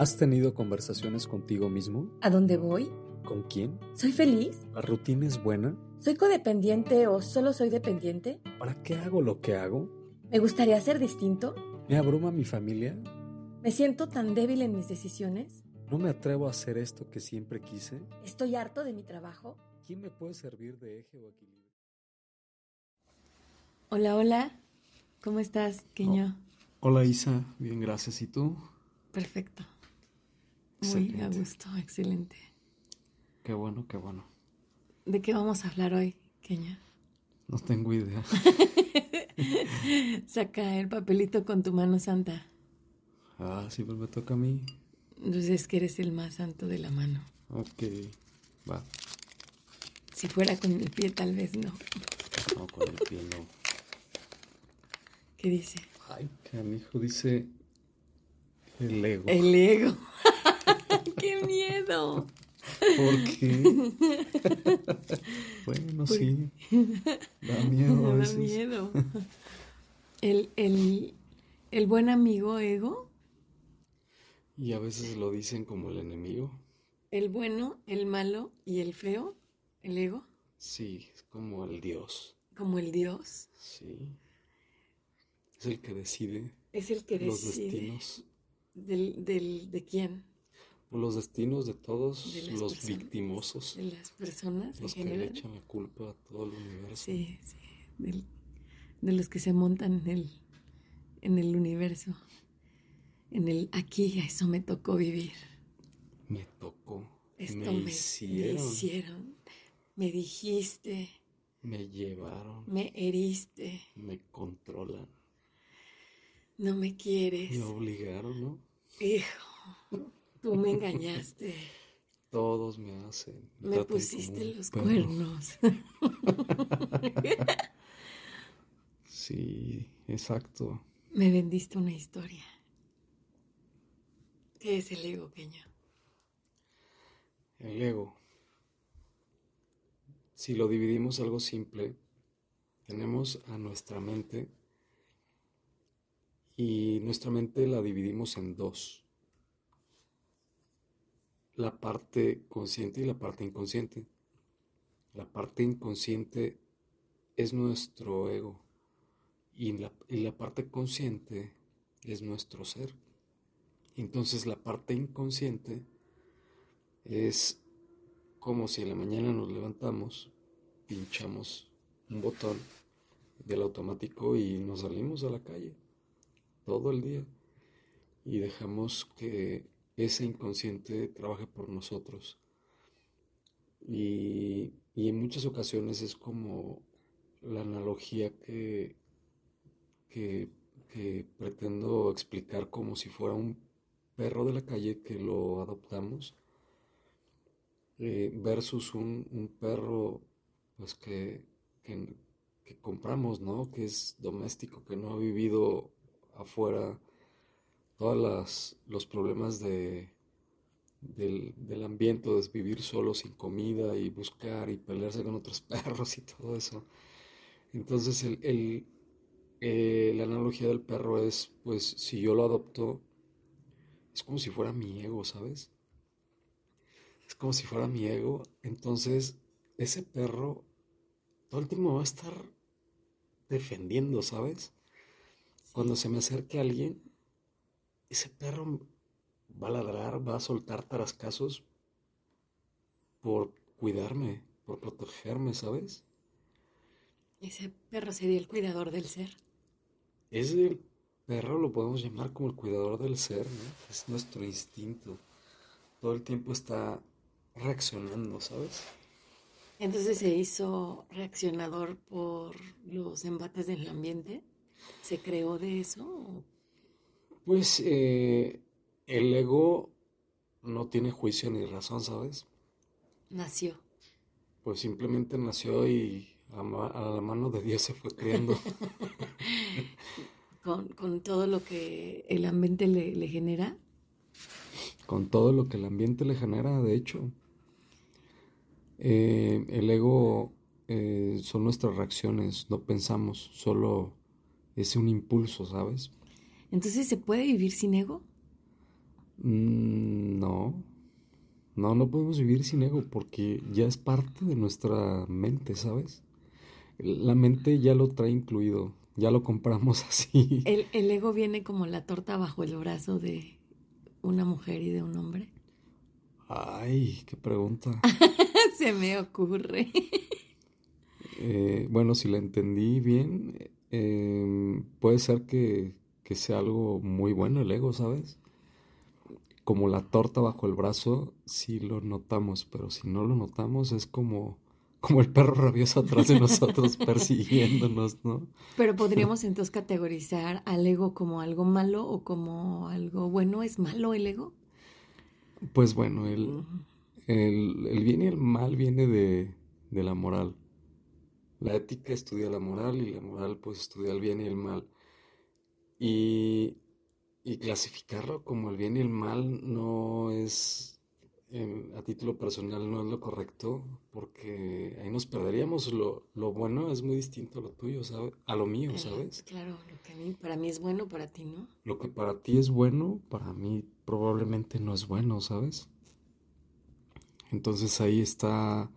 ¿Has tenido conversaciones contigo mismo? ¿A dónde voy? ¿Con quién? ¿Soy feliz? ¿La rutina es buena? ¿Soy codependiente o solo soy dependiente? ¿Para qué hago lo que hago? ¿Me gustaría ser distinto? ¿Me abruma mi familia? ¿Me siento tan débil en mis decisiones? ¿No me atrevo a hacer esto que siempre quise? ¿Estoy harto de mi trabajo? ¿Quién me puede servir de eje o equilibrio? Hola, hola. ¿Cómo estás, Queño? Hola Isa, bien, gracias. ¿Y tú? Perfecto. Muy a gusto, excelente. Qué bueno, qué bueno. ¿De qué vamos a hablar hoy, Queño? No tengo idea. Saca el papelito con tu mano santa. Ah, sí, pues me toca a mí. Entonces es que eres el más santo de la mano. Ok, va. Si fuera con el pie, tal vez no. No, con el pie no. ¿Qué dice? Ay, canijo, dice el ego. El ego. ¡Qué miedo! ¿Por qué? bueno, sí. Da miedo a da miedo. El, el, el buen amigo ego, Y a veces lo dicen como el enemigo. el bueno, el malo y el feo, el ego, Sí, es como el Dios. como el Dios, Sí. Es el que decide es el que los decide destinos. del, del, de quién, Los destinos de todos De los personas. victimosos. de las personas Los que le echan la culpa a todo el universo. Sí, sí, del- de los que se montan en el, en el universo, en el aquí, a eso me tocó vivir. Me tocó. Esto me, me, me hicieron. hicieron, me dijiste, Me llevaron. me heriste, Me controlan. no me quieres. Me obligaron, ¿no? Hijo, tú me engañaste, Todos me hacen. me pusiste los perro. cuernos. Sí, exacto. me vendiste una historia. ¿Qué es el ego, Peña? El ego. Si lo dividimos algo simple, tenemos a nuestra mente y nuestra mente la dividimos en dos. La parte consciente y la parte inconsciente. La parte inconsciente es nuestro ego y la, y la parte consciente es nuestro ser. Entonces la parte inconsciente es como si en la mañana nos levantamos, pinchamos un botón del automático y nos salimos a la calle todo el día y dejamos que ese inconsciente trabaje por nosotros. Y, y en muchas ocasiones es como la analogía que, que, pretendo explicar como si fuera un perro de la calle que lo adoptamos eh, versus un, un perro pues que, que, que compramos, ¿no? Que es doméstico, que no ha vivido afuera todos los problemas de, del, del ambiente, de vivir solo sin comida y buscar y pelearse con otros perros y todo eso. Entonces el, el, eh, la analogía del perro es, pues si yo lo adopto, es como si fuera mi ego, ¿sabes? Es como si fuera mi ego. Entonces, ese perro todo el tiempo va a estar defendiendo, ¿sabes? Cuando se me acerque alguien, ese perro va a ladrar, va a soltar tarascazos por cuidarme, por protegerme, ¿sabes? Ese perro sería el cuidador del ser. Ese perro lo podemos llamar como el cuidador del ser, ¿no? Es nuestro instinto. Todo el tiempo está reaccionando, ¿sabes? Entonces se hizo reaccionador por los embates del ambiente. ¿Se creó de eso? Pues eh, el ego no tiene juicio ni razón, ¿sabes? Nació. Pues simplemente nació y a, ma- a la mano de Dios se fue creando. Con, con todo lo que el ambiente le, le genera. con todo lo que el ambiente le genera, de hecho. Eh, el ego eh, son nuestras reacciones, no pensamos, solo es un impulso, ¿sabes? Entonces, ¿se puede vivir sin ego? Mm, no, no, no podemos vivir sin ego porque ya es parte de nuestra mente, ¿sabes? La mente ya lo trae incluido, ya lo compramos así. ¿El, el ego viene como la torta bajo el brazo de una mujer y de un hombre? Ay, qué pregunta. Se me ocurre. Eh, bueno, si la entendí bien, em, puede ser que, que sea algo muy bueno el ego, ¿sabes? Como la torta bajo el brazo, sí lo notamos, pero si no lo notamos es como, como el perro rabioso atrás de nosotros persiguiéndonos, ¿no? Pero podríamos entonces categorizar al ego como algo malo o como algo bueno. ¿Es malo el ego? Pues bueno, el, el, el bien y el mal viene de, de la moral. La ética estudia la moral y la moral pues estudia el bien y el mal. Y, y clasificarlo como el bien y el mal no es, a título personal, no es lo correcto, porque ahí nos perderíamos. Lo, lo bueno es muy distinto a lo tuyo, ¿sabes? A lo mío, ¿sabes? Claro, lo que a mí, para mí es bueno, para ti no. Lo que para ti es bueno, para mí probablemente no es bueno, ¿sabes? Entonces ahí está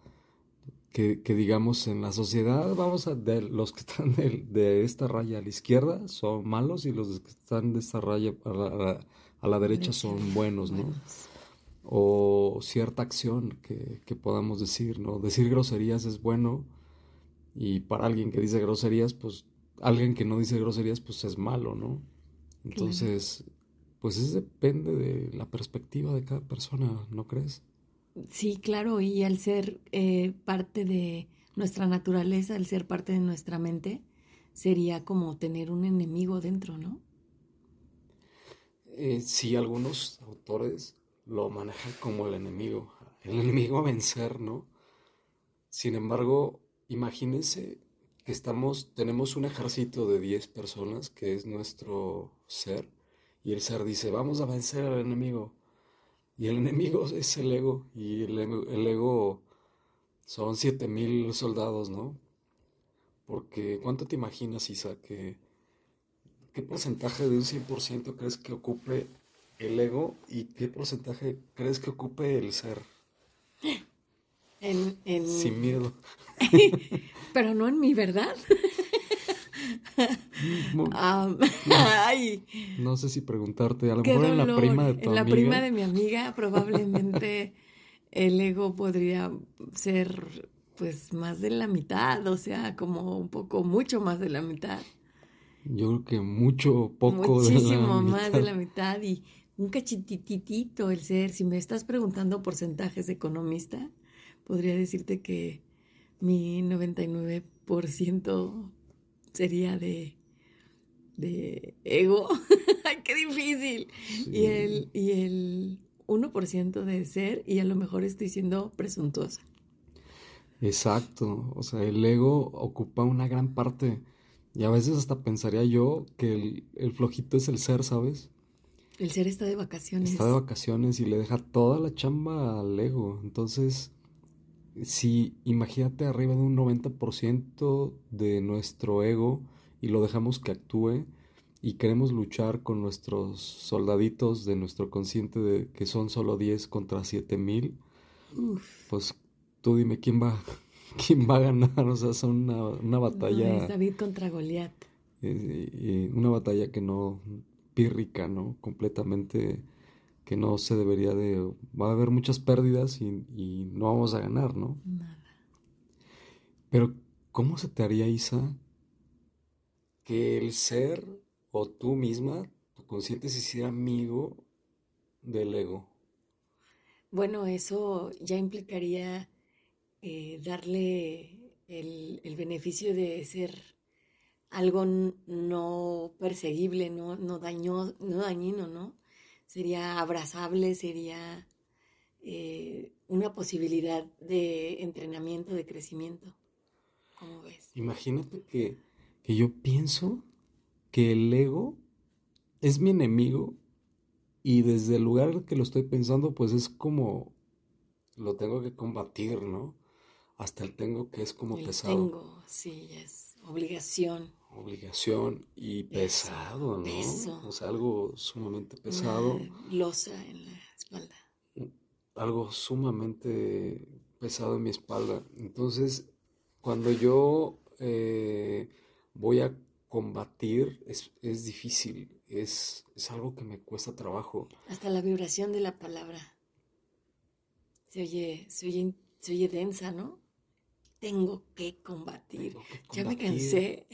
que, que digamos en la sociedad, vamos a, de los que están de, de esta raya a la izquierda son malos y los que están de esta raya a la, a derecha son buenos, ¿no? Buenos. O cierta acción que, que podamos decir, ¿no? Decir groserías es bueno y para alguien que dice groserías, pues alguien que no dice groserías, pues es malo, ¿no? Entonces, pues eso depende de la perspectiva de cada persona, ¿no crees? Sí, claro, y al ser eh, parte de nuestra naturaleza, al ser parte de nuestra mente, sería como tener un enemigo dentro, ¿no? Eh, sí, algunos autores lo manejan como el enemigo, el enemigo a vencer, ¿no? Sin embargo, imagínense que estamos, tenemos un ejército de 10 personas que es nuestro ser, y el ser dice, vamos a vencer al enemigo. Y el enemigo es el ego, y el, ego- el ego son 7000 soldados, ¿no? Porque, ¿cuánto te imaginas, Isa, que qué porcentaje de un 100% crees que ocupe el ego y qué porcentaje crees que ocupe el ser? En, en... Sin miedo. Pero no en mi verdad. Ah, ay, No sé si preguntarte, a lo mejor en la prima de tu En la amiga. prima de mi amiga probablemente el ego podría ser pues más de la mitad, o sea, como un poco, mucho más de la mitad. Yo creo que mucho, poco de la Muchísimo más de la mitad y un cachititito el ser. Si me estás preguntando porcentajes de economista, podría decirte que mi 99% sería de, de ego. ¡Ay, qué difícil! Y el, y el 1% de ser, y a lo mejor estoy siendo presuntuosa. Exacto, o sea, el ego ocupa una gran parte y a veces hasta pensaría yo que el, el flojito es el ser, ¿sabes? El ser está de vacaciones. Está de vacaciones y le deja toda la chamba al ego. Entonces, si imagínate arriba de un 90% de nuestro ego y lo dejamos que actúe y queremos luchar con nuestros soldaditos de nuestro consciente de que son solo 10 contra 7000, Uf. pues tú dime quién va, quién va a ganar. O sea, son una, una No, batalla, es David contra Goliat. eh, eh, una batalla que no, pírrica, ¿no? Completamente que no se debería de, va a haber muchas pérdidas y, y no vamos a ganar, ¿no? Nada. Pero, ¿cómo se te haría, Isa, que el ser o tú misma, tu consciente, se hiciera amigo del ego? Bueno, eso ya implicaría eh, darle el, el beneficio de ser algo no perseguible, no, no, daño, no dañino, ¿no? Sería abrazable, sería eh, una posibilidad de entrenamiento, de crecimiento. ¿Cómo ves? Imagínate que, que yo pienso que el ego es mi enemigo y desde el lugar que lo estoy pensando, pues es como lo tengo que combatir, ¿no? Hasta el tengo que es como El pesado. tengo, sí, es obligación. obligación y pesado, ¿no? O sea, algo sumamente pesado. losa en la espalda. Algo sumamente pesado en mi espalda. Entonces, cuando yo eh, voy a combatir, es, es difícil, es, es algo que me cuesta trabajo. Hasta la vibración de la palabra. Se oye, se oye, se oye densa, ¿no? Tengo que combatir. Ya me cansé.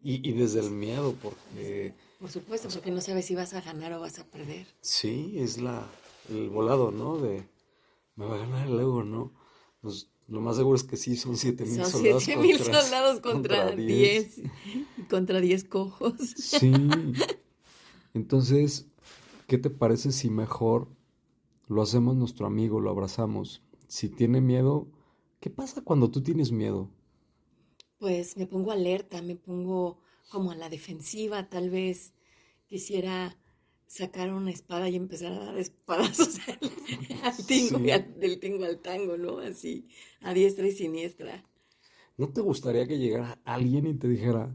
Y, desde el miedo, porque... Por supuesto, porque no sabes si vas a ganar o vas a perder. Sí, es la, el volado, ¿no? De, me va a ganar el ego, ¿no? Lo más seguro es que sí, son 7 mil soldados. 7 mil soldados contra 10. Contra 10 cojos. Sí. Entonces, ¿qué te parece si mejor lo hacemos nuestro amigo, lo abrazamos? Si tiene miedo, ¿qué pasa cuando tú tienes miedo? pues me pongo alerta, me pongo como a la defensiva, tal vez quisiera sacar una espada y empezar a dar espadazos al, tingo, del tingo al tango, ¿no? Así, a diestra y siniestra. ¿No te gustaría que llegara alguien y te dijera,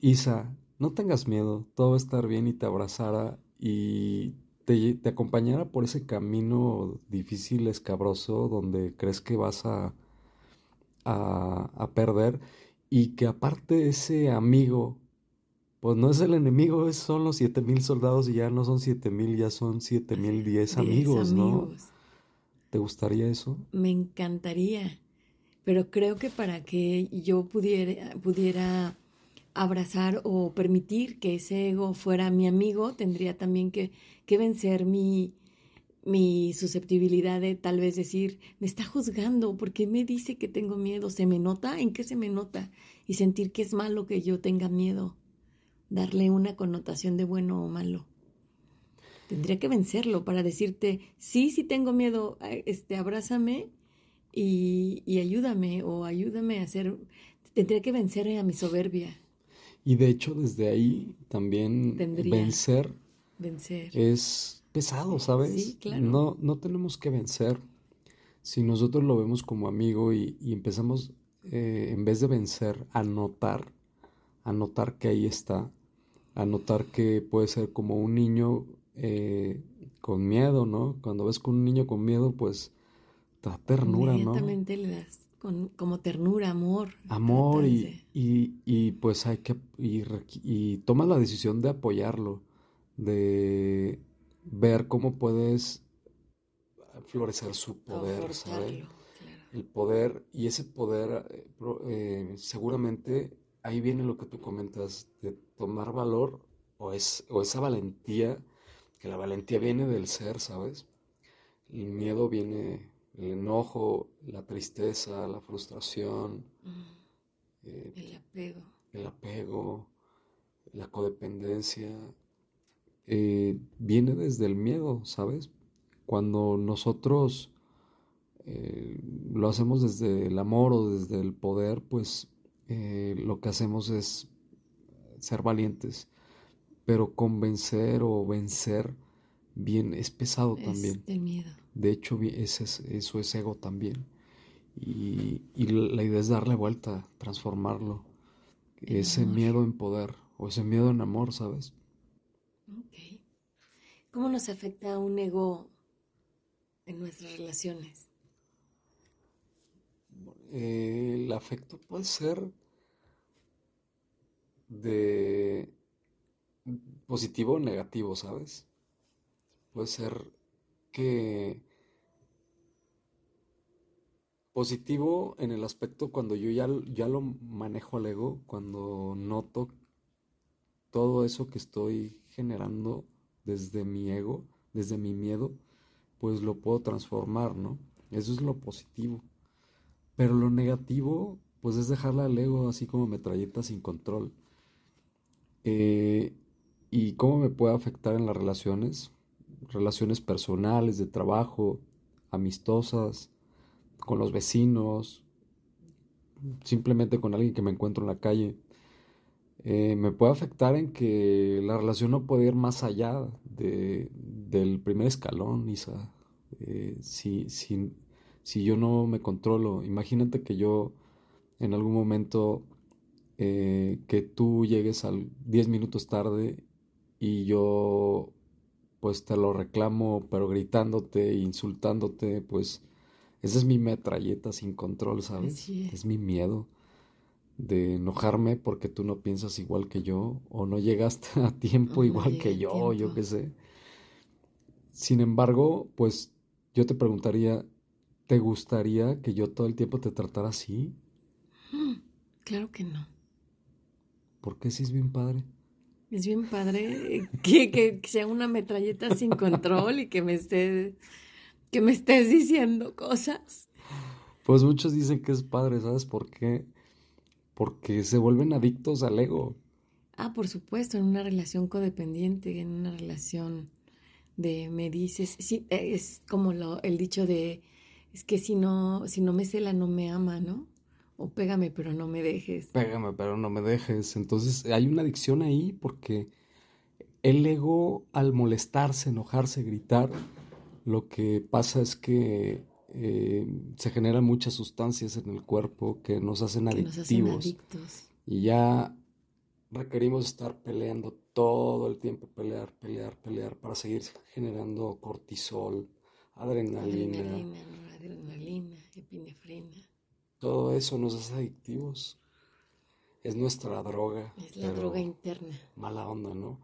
Isa, no tengas miedo, todo va a estar bien y te abrazara y te, te acompañara por ese camino difícil, escabroso, donde crees que vas a, a, a perder y que aparte ese amigo, pues no es el enemigo, son los siete mil soldados y ya no son siete mil, ya son siete mil diez amigos, ¿no? ¿Te gustaría eso? Me encantaría, pero creo que para que yo pudiera, pudiera abrazar o permitir que ese ego fuera mi amigo, tendría también que, que vencer mi, mi susceptibilidad de tal vez decir, me está juzgando, ¿por qué me dice que tengo miedo? ¿Se me nota? ¿En qué se me nota? Y sentir que es malo que yo tenga miedo, darle una connotación de bueno o malo. Tendría que vencerlo para decirte, sí, sí tengo miedo, este, abrázame y, y ayúdame o ayúdame a hacer, tendría que vencer a mi soberbia. Y de hecho desde ahí también vencer, vencer es pesado, ¿sabes? Sí, claro. No, no tenemos que vencer. Si nosotros lo vemos como amigo y, empezamos, eh, en vez de vencer, a notar, a notar que ahí está, a notar que puede ser como un niño eh, con miedo, ¿no? Cuando ves con un niño con miedo, pues da ternura, ¿no? Inmediatamente le das como ternura, amor. Amor y, y, y, pues hay que, y, y tomas la decisión de apoyarlo, de, ver cómo puedes florecer su poder, ¿sabes? El poder, y ese poder, eh, eh, seguramente ahí viene lo que tú comentas, de tomar valor o, es, o esa valentía, que la valentía viene del ser, ¿sabes? El miedo viene, el enojo, la tristeza, la frustración, eh, el apego. El apego, la codependencia, eh, viene desde el miedo, ¿sabes? Cuando nosotros eh, lo hacemos desde el amor o desde el poder, pues eh, lo que hacemos es ser valientes. Pero convencer o vencer bien es pesado también. De miedo. De hecho, ese eso es ego también. Y, la idea es darle vuelta, transformarlo. ese miedo en poder o ese miedo en amor, ¿sabes? Ok. ¿Cómo nos afecta un ego en nuestras relaciones? El afecto puede ser de positivo o negativo, ¿sabes? Puede ser que positivo en el aspecto cuando yo ya, ya lo manejo al ego, cuando noto todo eso que estoy generando desde mi ego, desde mi miedo, pues lo puedo transformar, ¿no? Eso es lo positivo. Pero lo negativo, pues es dejarle al ego así como metralleta sin control. Eh, ¿Y cómo me puede afectar en las relaciones? Relaciones personales, de trabajo, amistosas, con los vecinos, simplemente con alguien que me encuentro en la calle. Eh, me puede afectar en que la relación no puede ir más allá de, del primer escalón, Isa. Eh, si, si, yo no me controlo, imagínate que yo en algún momento eh, que tú llegues al 10 minutos tarde y yo pues te lo reclamo, pero gritándote, insultándote, pues esa es mi metralleta sin control, ¿sabes? Es. mi miedo de enojarme porque tú no piensas igual que yo o no llegaste a tiempo igual que yo, yo qué sé. Sin embargo, pues yo te preguntaría, ¿te gustaría que yo todo el tiempo te tratara así? Claro que no. ¿Por qué si es bien padre? Es bien padre que, que, sea una metralleta sin control y que me estés, que me estés diciendo cosas. Pues muchos dicen que es padre, ¿sabes por qué? Porque se vuelven adictos al ego. Ah, por supuesto, en una relación codependiente, en una relación de me dices, sí, es como lo, el dicho de, es que si no, si no me cela, no me ama, ¿no? O pégame pero no me dejes. Pégame pero no me dejes. Entonces hay una adicción ahí porque el ego al molestarse, enojarse, gritar, lo que pasa es que eh, se generan muchas sustancias en el cuerpo que nos hacen adictivos. Y ya requerimos estar peleando todo el tiempo, pelear, pelear, pelear, para seguir generando cortisol, adrenalina. Adrenalina, adrenalina epinefrina. Todo eso nos hace adictivos. Es nuestra droga. Es la droga interna. Mala onda, ¿no?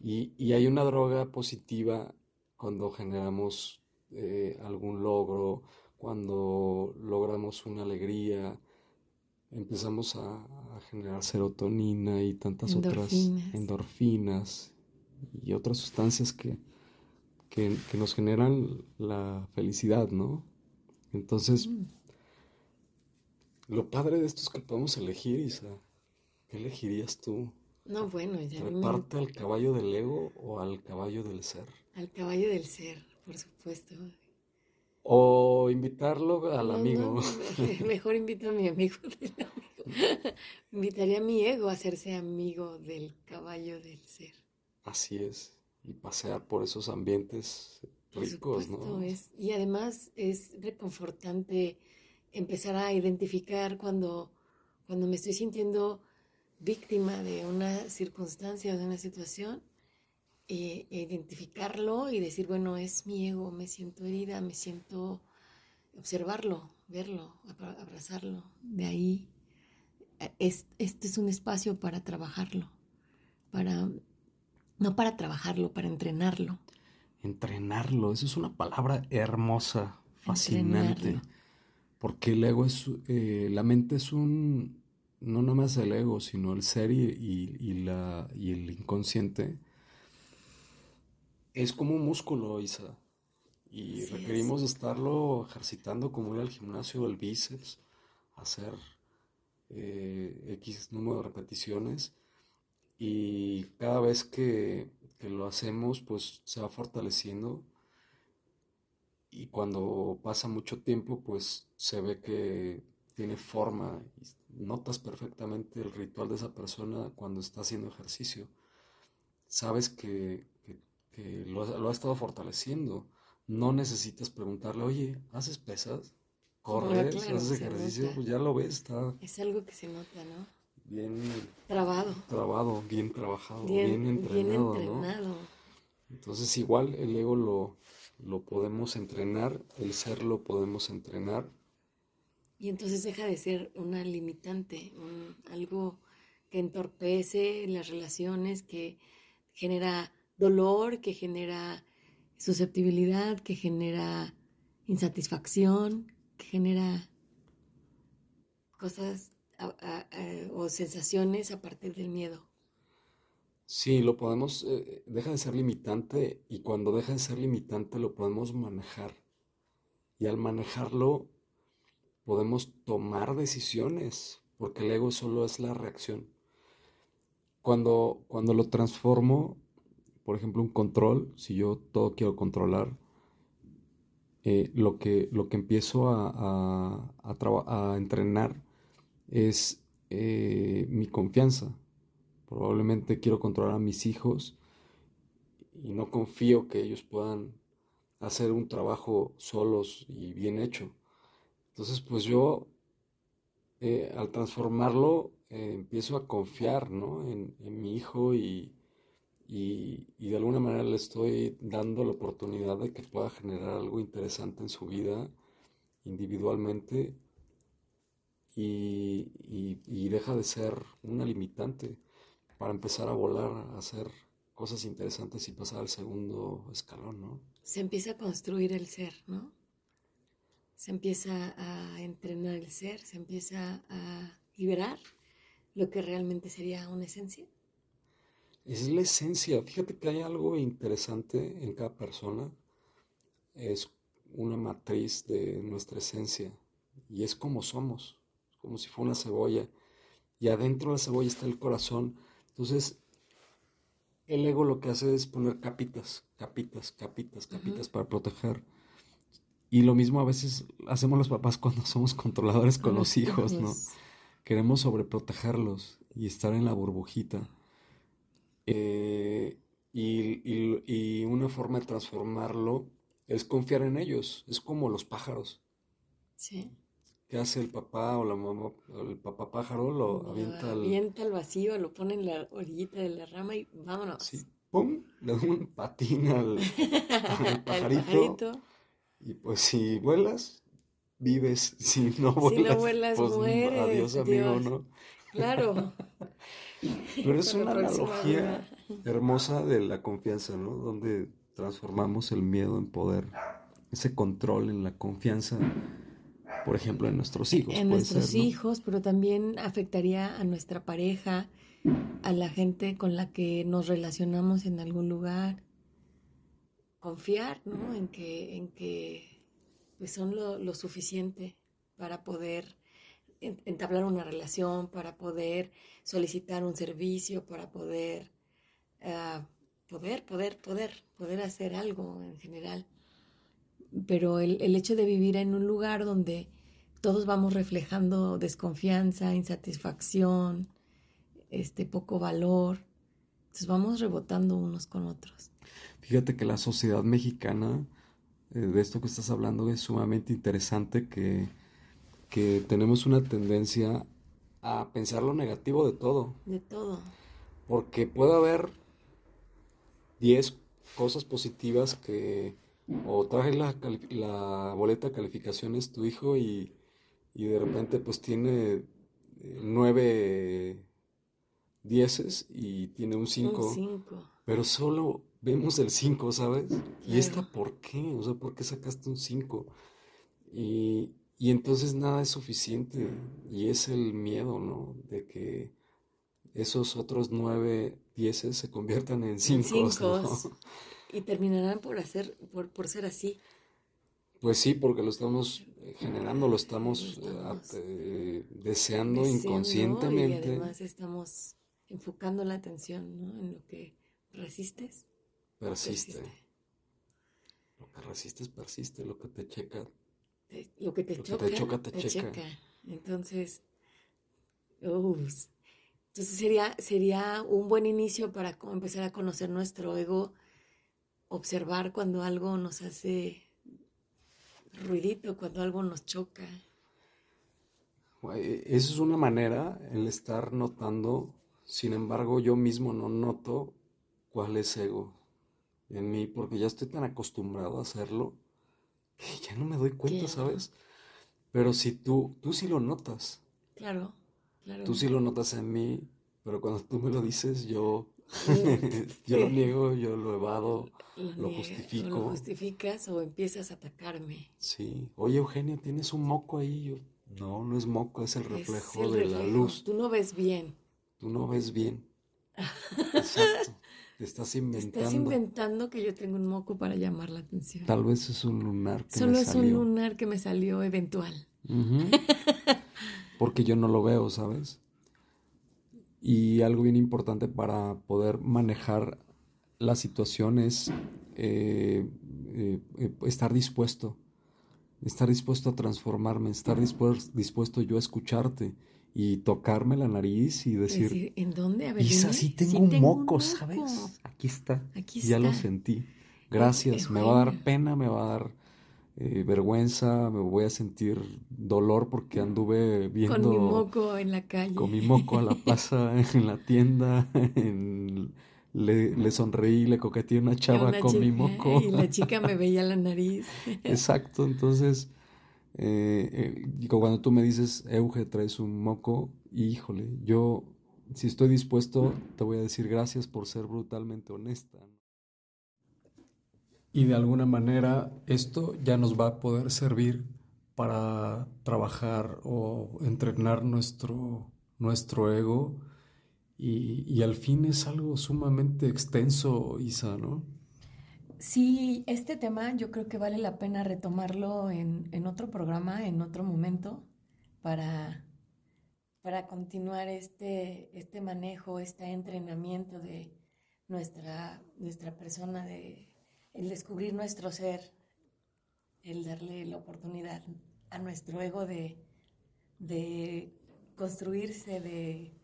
Y, y, hay una droga positiva cuando generamos eh, algún logro, cuando logramos una alegría, empezamos a, generar serotonina y tantas otras endorfinas y otras sustancias que, que, nos generan la felicidad, ¿no? Entonces, mm. Lo padre de esto es que podemos elegir, Isa. ¿Qué elegirías tú? No, bueno, ya ¿Treparte al caballo del ego o al caballo del ser? Al caballo del ser, por supuesto. O invitarlo al amigo. mejor invito a mi amigo del amigo. Invitaría a mi ego a hacerse amigo del caballo del ser. Así es. Y pasear por esos ambientes ricos, ¿no? Es, y además es reconfortante empezar a identificar cuando, cuando me estoy sintiendo víctima de una circunstancia o de una situación, e, identificarlo y decir, bueno, es mi ego, me siento herida, me siento observarlo, verlo, abrazarlo. De ahí, es, este es un espacio para trabajarlo, para, no para trabajarlo, para entrenarlo. Entrenarlo, eso es una palabra hermosa, fascinante. Porque el ego es, eh, la mente es un, no nada más el ego, sino el ser y, la, y el inconsciente. Es como un músculo, Isa. Y requerimos estarlo ejercitando como ir al gimnasio del bíceps, hacer eh, X número de repeticiones. Y cada vez que, que lo hacemos, pues se va fortaleciendo y cuando pasa mucho tiempo, pues se ve que tiene forma y notas perfectamente el ritual de esa persona cuando está haciendo ejercicio. Sabes que, lo, ha estado fortaleciendo. No necesitas preguntarle, oye, ¿haces pesas? ¿Corres? ¿Haces ejercicio? Pues ya lo ves, está... Es algo que se nota, ¿no? Bien... Trabado. Trabado, bien trabajado, bien, entrenado, bien entrenado. Entonces igual el ego lo, lo podemos entrenar, el ser lo podemos entrenar. Y entonces deja de ser una limitante, algo que entorpece las relaciones, que genera dolor, que genera susceptibilidad, que genera insatisfacción, que genera cosas o sensaciones a partir del miedo. Sí, lo podemos, eh, deja de ser limitante y cuando deja de ser limitante lo podemos manejar. Y al manejarlo podemos tomar decisiones, porque el ego solo es la reacción. Cuando, cuando lo transformo, por ejemplo, un control, si yo todo quiero controlar, eh, lo, que, lo que empiezo a, a, entrenar es eh, mi confianza Probablemente quiero controlar a mis hijos y no confío que ellos puedan hacer un trabajo solos y bien hecho. Entonces, pues yo, eh, al transformarlo, eh, empiezo a confiar ¿no? en, mi hijo y, y, de alguna manera le estoy dando la oportunidad de que pueda generar algo interesante en su vida individualmente y, y, deja de ser una limitante para empezar a volar, a hacer cosas interesantes y pasar al segundo escalón, ¿no? Se empieza a construir el ser, ¿no? Se empieza a entrenar el ser, se empieza a liberar lo que realmente sería una esencia. Es la esencia. Fíjate que hay algo interesante en cada persona. Es una matriz de nuestra esencia. Y es como somos, como si fuera una cebolla. Y adentro de la cebolla está el corazón. Entonces, el ego lo que hace es poner capitas, capitas, capitas, capitas para proteger. Y lo mismo a veces hacemos los papás cuando somos controladores con los hijos, ¿no? queremos sobreprotegerlos y estar en la burbujita. Eh, y, una forma de transformarlo es confiar en ellos. Es como los pájaros. Sí. ¿Qué hace el papá o la mamá? El papá pájaro lo avienta al... Avienta al vacío, lo pone en la orillita de la rama y vámonos. Sí, ¡pum! Le da un patín al, pajarito. Y pues si vuelas, vives, si no vuelas, pues mueres, adiós amigo, ¿no? Claro. Pero es una analogía hermosa de la confianza, ¿no? Donde transformamos el miedo en poder, ese control en la confianza, por ejemplo, en nuestros hijos. En nuestros hijos, pero también afectaría a nuestra pareja, a la gente con la que nos relacionamos en algún lugar. Confiar, ¿no? En que, en que pues son lo, suficiente para poder entablar una relación, para poder solicitar un servicio, para poder, ah, poder, poder, poder, poder hacer algo en general. Pero el, el, hecho de vivir en un lugar donde todos vamos reflejando desconfianza, insatisfacción, este poco valor, entonces vamos rebotando unos con otros. Fíjate que la sociedad mexicana eh, de esto que estás hablando es sumamente interesante que, que tenemos una tendencia a pensar lo negativo de todo. De todo. Porque puede haber 10 cosas positivas que o traje la, la, boleta de calificaciones tu hijo y, y de repente pues tiene eh, nueve dieces y tiene un 5. Pero solo vemos el 5, ¿sabes? ¿Y esta por qué? O sea, ¿por qué sacaste un 5? Y, entonces nada es suficiente. Y es el miedo, ¿no? De que esos otros nueve dieces se conviertan en cinco. Y terminarán por, hacer, por, por ser así. Pues sí, porque lo estamos generando, lo estamos, eh, eh, deseando, inconscientemente. Y además estamos enfocando la atención ¿no? en lo que resistes persiste. Lo que resistes persiste, lo que te checa. lo que te, choca, te, checa. Entonces, entonces sería, sería un buen inicio para empezar a conocer nuestro ego, observar cuando algo nos hace ruidito, cuando algo nos choca. Esa es una manera, el estar notando, sin embargo yo mismo no noto cuál es ego, en mí porque ya estoy tan acostumbrado a hacerlo que ya no me doy cuenta, ¿sabes? Pero si tú, tú sí lo notas. Claro, claro. Tú sí lo notas en mí, pero cuando tú me lo dices, yo, yo lo niego, yo lo evado, lo, justifico. lo justificas o empiezas a atacarme. Sí. Oye, Eugenia, tienes un moco ahí. Yo, no, no es moco, es el reflejo de la luz. Tú no ves bien. Tú no ves bien. Exacto. Te estás inventando. estás inventando que yo tengo un moco para llamar la atención. Tal vez es un lunar que Solo es un lunar que me salió eventual. Porque yo no lo veo, ¿sabes? Y algo bien importante para poder manejar las situaciones, eh, eh, eh, estar dispuesto, estar dispuesto a transformarme, estar dispuesto, dispuesto yo a escucharte y tocarme la nariz y decir, ¿en dónde? A Isa, sí tengo, un, moco, ¿sabes? Aquí está. Aquí está. Ya lo sentí. Gracias. me va a dar pena, me va a dar eh, vergüenza, me voy a sentir dolor porque anduve viendo... Con mi moco en la calle. Con mi moco a la plaza, en la tienda, le, sonreí, le coqueteé una chava con mi moco. Y la chica me veía la nariz. Exacto, entonces, eh, eh cuando tú me dices, Euge, traes un moco, híjole, yo, si estoy dispuesto, te voy a decir gracias por ser brutalmente honesta. Y de alguna manera esto ya nos va a poder servir para trabajar o entrenar nuestro, nuestro ego y, al fin es algo sumamente extenso, Isa, ¿no? Sí, este tema yo creo que vale la pena retomarlo en, otro programa, en otro momento, para, para continuar este, este manejo, este entrenamiento de nuestra, nuestra persona, de el descubrir nuestro ser, el darle la oportunidad a nuestro ego de, de construirse, de...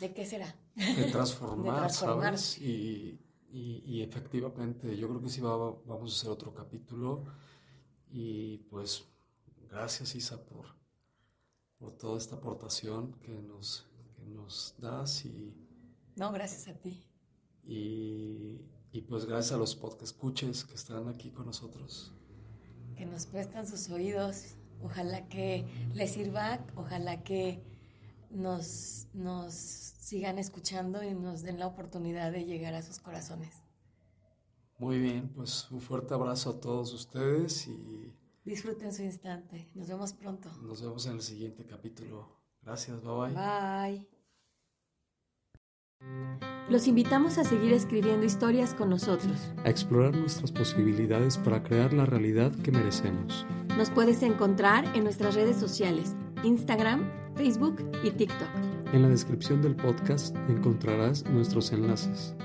¿De qué será? De transformar, ¿sabes? Y, efectivamente, yo creo que sí vamos a hacer otro capítulo. Y pues, gracias Isa por, por toda esta aportación que nos, que nos das. Y, no, gracias a ti. Y y pues gracias a los podcast escuches que están aquí con nosotros. Que nos prestan sus oídos. Ojalá que les sirva, ojalá que nos, nos sigan escuchando y nos den la oportunidad de llegar a sus corazones. Muy bien, pues un fuerte abrazo a todos ustedes y... Disfruten su instante. Nos vemos pronto. Nos vemos en el siguiente capítulo. Gracias, bye bye. Bye. Los invitamos a seguir escribiendo historias con nosotros. A explorar nuestras posibilidades para crear la realidad que merecemos. Nos puedes encontrar en nuestras redes sociales, Instagram, Facebook y TikTok. En la descripción del podcast encontrarás nuestros enlaces.